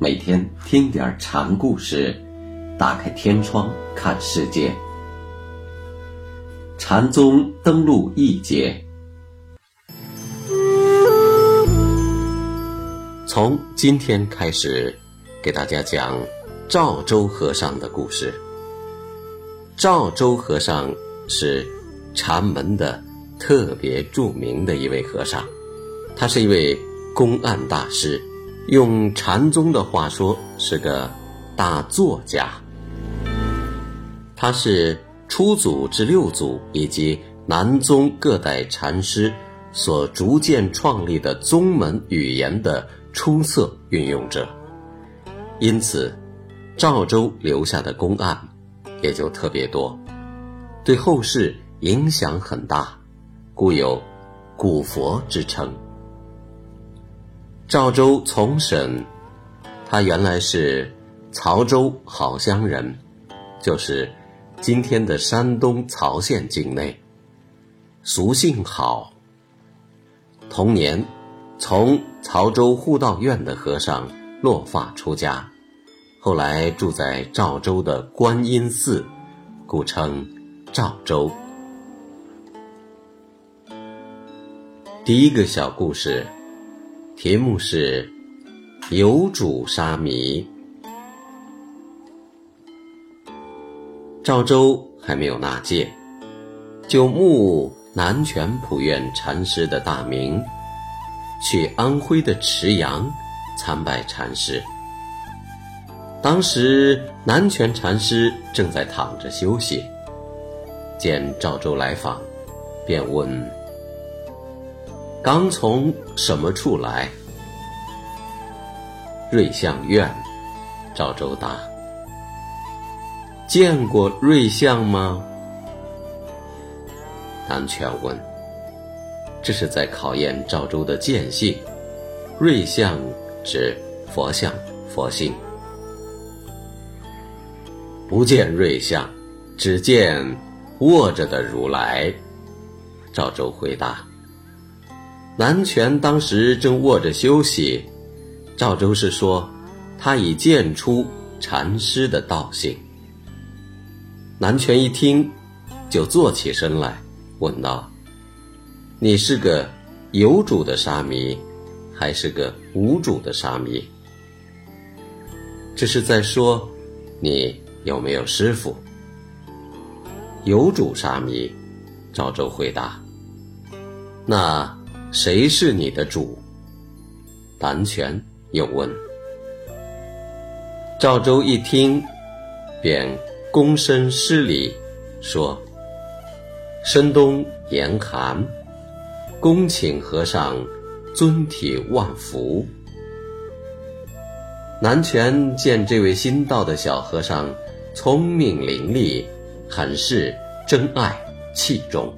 每天听点禅故事，打开天窗看世界。禅宗登陆一节，从今天开始，给大家讲赵州和尚的故事。赵州和尚是禅门的特别著名的一位和尚，他是一位公案大师。用禅宗的话说，是个大作家。他是初祖至六祖以及南宗各代禅师所逐渐创立的宗门语言的出色运用者，因此赵州留下的公案也就特别多，对后世影响很大，故有“古佛”之称。赵州从审，他原来是曹州郝乡人，就是今天的山东曹县境内，俗姓郝。同年，从曹州护道院的和尚落发出家，后来住在赵州的观音寺，故称赵州。第一个小故事。题目是“有主沙弥”。赵州还没有纳戒，就慕南泉普愿禅师的大名，去安徽的池阳参拜禅师。当时南泉禅师正在躺着休息，见赵州来访，便问。刚从什么处来？瑞相院，赵州答。见过瑞相吗？南泉问。这是在考验赵州的见性。瑞相指佛像、佛性。不见瑞相，只见卧着的如来。赵州回答。南泉当时正卧着休息，赵州是说，他已见出禅师的道性。南泉一听，就坐起身来，问道：“你是个有主的沙弥，还是个无主的沙弥？”这是在说，你有没有师傅？有主沙弥，赵州回答：“那。”谁是你的主？南泉又问。赵州一听，便躬身施礼，说：“深冬严寒，恭请和尚尊体万福。”南泉见这位新到的小和尚聪明伶俐，很是珍爱器重。